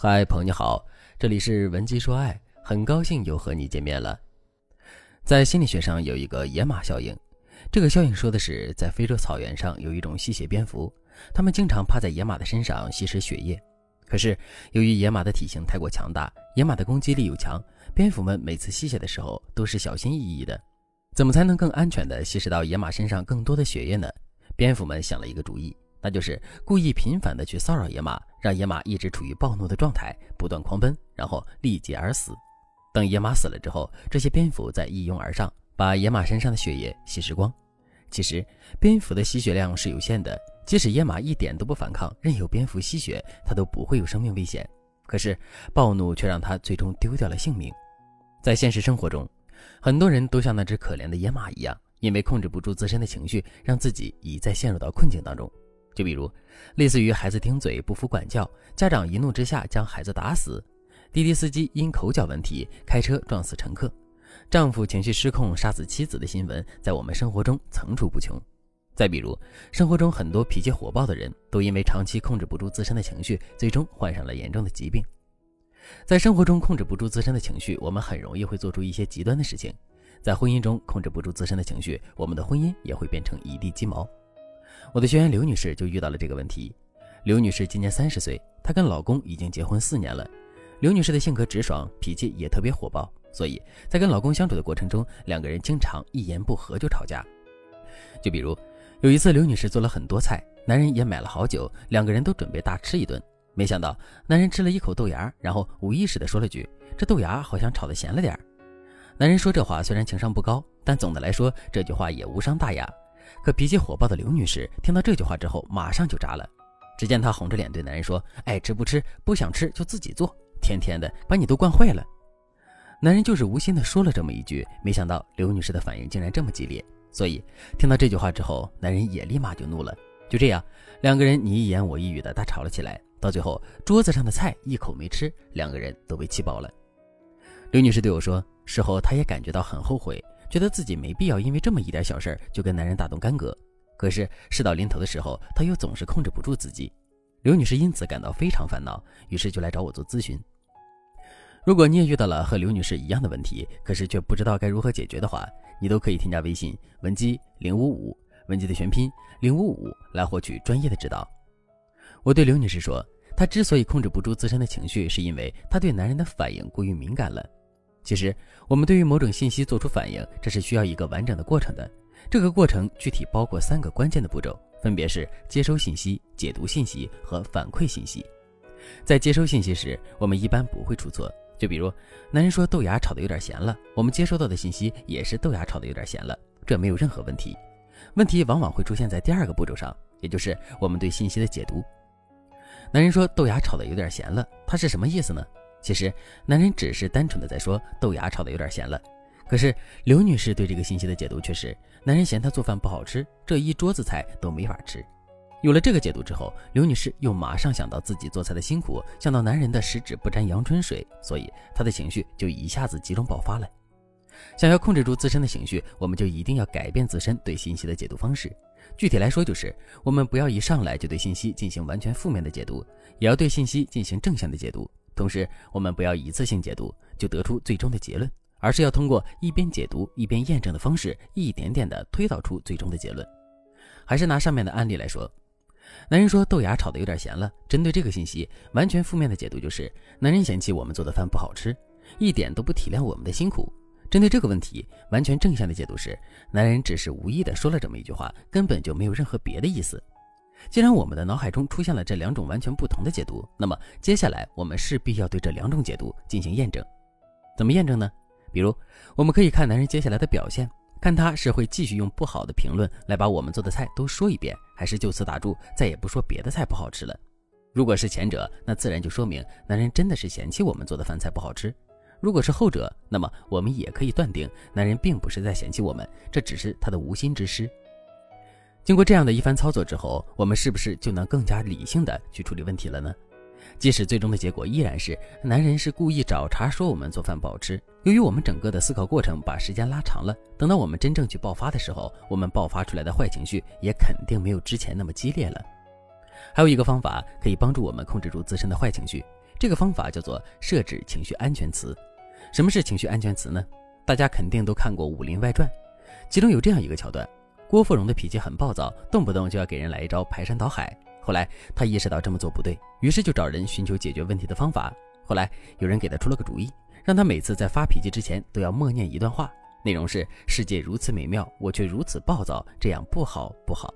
嗨，朋友你好，这里是文姬说爱，很高兴又和你见面了。在心理学上有一个野马效应，这个效应说的是，在非洲草原上有一种吸血蝙蝠，它们经常趴在野马的身上吸食血液。可是由于野马的体型太过强大，野马的攻击力又强，蝙蝠们每次吸血的时候都是小心翼翼的。怎么才能更安全地吸食到野马身上更多的血液呢？蝙蝠们想了一个主意。那就是故意频繁地去骚扰野马，让野马一直处于暴怒的状态，不断狂奔，然后力竭而死。等野马死了之后，这些蝙蝠再一拥而上，把野马身上的血液吸食光。其实，蝙蝠的吸血量是有限的，即使野马一点都不反抗，任由蝙蝠吸血，它都不会有生命危险。可是，暴怒却让它最终丢掉了性命。在现实生活中，很多人都像那只可怜的野马一样，因为控制不住自身的情绪，让自己一再陷入到困境当中。就比如，类似于孩子顶嘴不服管教，家长一怒之下将孩子打死；滴滴司机因口角问题开车撞死乘客；丈夫情绪失控杀死妻子的新闻，在我们生活中层出不穷。再比如，生活中很多脾气火爆的人都因为长期控制不住自身的情绪，最终患上了严重的疾病。在生活中控制不住自身的情绪，我们很容易会做出一些极端的事情；在婚姻中控制不住自身的情绪，我们的婚姻也会变成一地鸡毛。我的学员刘女士就遇到了这个问题。刘女士今年三十岁，她跟老公已经结婚四年了。刘女士的性格直爽，脾气也特别火爆，所以在跟老公相处的过程中，两个人经常一言不合就吵架。就比如有一次，刘女士做了很多菜，男人也买了好酒，两个人都准备大吃一顿。没想到男人吃了一口豆芽，然后无意识的说了句：“这豆芽好像炒的咸了点儿男人说这话虽然情商不高，但总的来说这句话也无伤大雅。可脾气火爆的刘女士听到这句话之后，马上就炸了。只见她红着脸对男人说：“爱吃不吃，不想吃就自己做，天天的把你都惯坏了。”男人就是无心的说了这么一句，没想到刘女士的反应竟然这么激烈。所以听到这句话之后，男人也立马就怒了。就这样，两个人你一言我一语的大吵了起来。到最后，桌子上的菜一口没吃，两个人都被气饱了。刘女士对我说，事后她也感觉到很后悔。觉得自己没必要因为这么一点小事就跟男人大动干戈，可是事到临头的时候，她又总是控制不住自己。刘女士因此感到非常烦恼，于是就来找我做咨询。如果你也遇到了和刘女士一样的问题，可是却不知道该如何解决的话，你都可以添加微信文姬零五五，文姬的全拼零五五来获取专业的指导。我对刘女士说，她之所以控制不住自身的情绪，是因为她对男人的反应过于敏感了。其实，我们对于某种信息做出反应，这是需要一个完整的过程的。这个过程具体包括三个关键的步骤，分别是接收信息、解读信息和反馈信息。在接收信息时，我们一般不会出错。就比如，男人说豆芽炒的有点咸了，我们接收到的信息也是豆芽炒的有点咸了，这没有任何问题。问题往往会出现在第二个步骤上，也就是我们对信息的解读。男人说豆芽炒的有点咸了，他是什么意思呢？其实，男人只是单纯的在说豆芽炒的有点咸了。可是刘女士对这个信息的解读却是，男人嫌她做饭不好吃，这一桌子菜都没法吃。有了这个解读之后，刘女士又马上想到自己做菜的辛苦，想到男人的十指不沾阳春水，所以她的情绪就一下子集中爆发了。想要控制住自身的情绪，我们就一定要改变自身对信息的解读方式。具体来说，就是我们不要一上来就对信息进行完全负面的解读，也要对信息进行正向的解读。同时，我们不要一次性解读就得出最终的结论，而是要通过一边解读一边验证的方式，一点点的推导出最终的结论。还是拿上面的案例来说，男人说豆芽炒的有点咸了。针对这个信息，完全负面的解读就是男人嫌弃我们做的饭不好吃，一点都不体谅我们的辛苦。针对这个问题，完全正向的解读是男人只是无意的说了这么一句话，根本就没有任何别的意思。既然我们的脑海中出现了这两种完全不同的解读，那么接下来我们势必要对这两种解读进行验证。怎么验证呢？比如，我们可以看男人接下来的表现，看他是会继续用不好的评论来把我们做的菜都说一遍，还是就此打住，再也不说别的菜不好吃了。如果是前者，那自然就说明男人真的是嫌弃我们做的饭菜不好吃；如果是后者，那么我们也可以断定男人并不是在嫌弃我们，这只是他的无心之失。经过这样的一番操作之后，我们是不是就能更加理性的去处理问题了呢？即使最终的结果依然是男人是故意找茬说我们做饭不好吃，由于我们整个的思考过程把时间拉长了，等到我们真正去爆发的时候，我们爆发出来的坏情绪也肯定没有之前那么激烈了。还有一个方法可以帮助我们控制住自身的坏情绪，这个方法叫做设置情绪安全词。什么是情绪安全词呢？大家肯定都看过《武林外传》，其中有这样一个桥段：郭芙蓉的脾气很暴躁，动不动就要给人来一招排山倒海。后来她意识到这么做不对，于是就找人寻求解决问题的方法。后来有人给她出了个主意，让她每次在发脾气之前都要默念一段话，内容是“世界如此美妙，我却如此暴躁，这样不好不好”。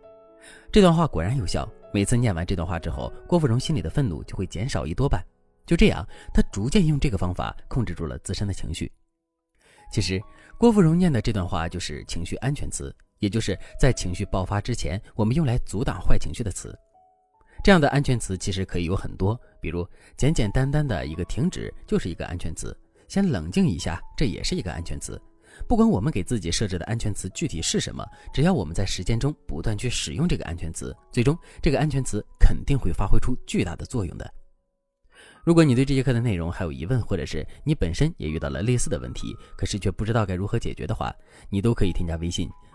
这段话果然有效，每次念完这段话之后，郭芙蓉心里的愤怒就会减少一多半。就这样，她逐渐用这个方法控制住了自身的情绪。其实，郭芙蓉念的这段话就是情绪安全词，也就是在情绪爆发之前，我们用来阻挡坏情绪的词。这样的安全词其实可以有很多，比如简简单单的一个停止就是一个安全词，先冷静一下，这也是一个安全词。不管我们给自己设置的安全词具体是什么，只要我们在实践中不断去使用这个安全词，最终这个安全词肯定会发挥出巨大的作用的。如果你对这节课的内容还有疑问，或者是你本身也遇到了类似的问题，可是却不知道该如何解决的话，你都可以添加微信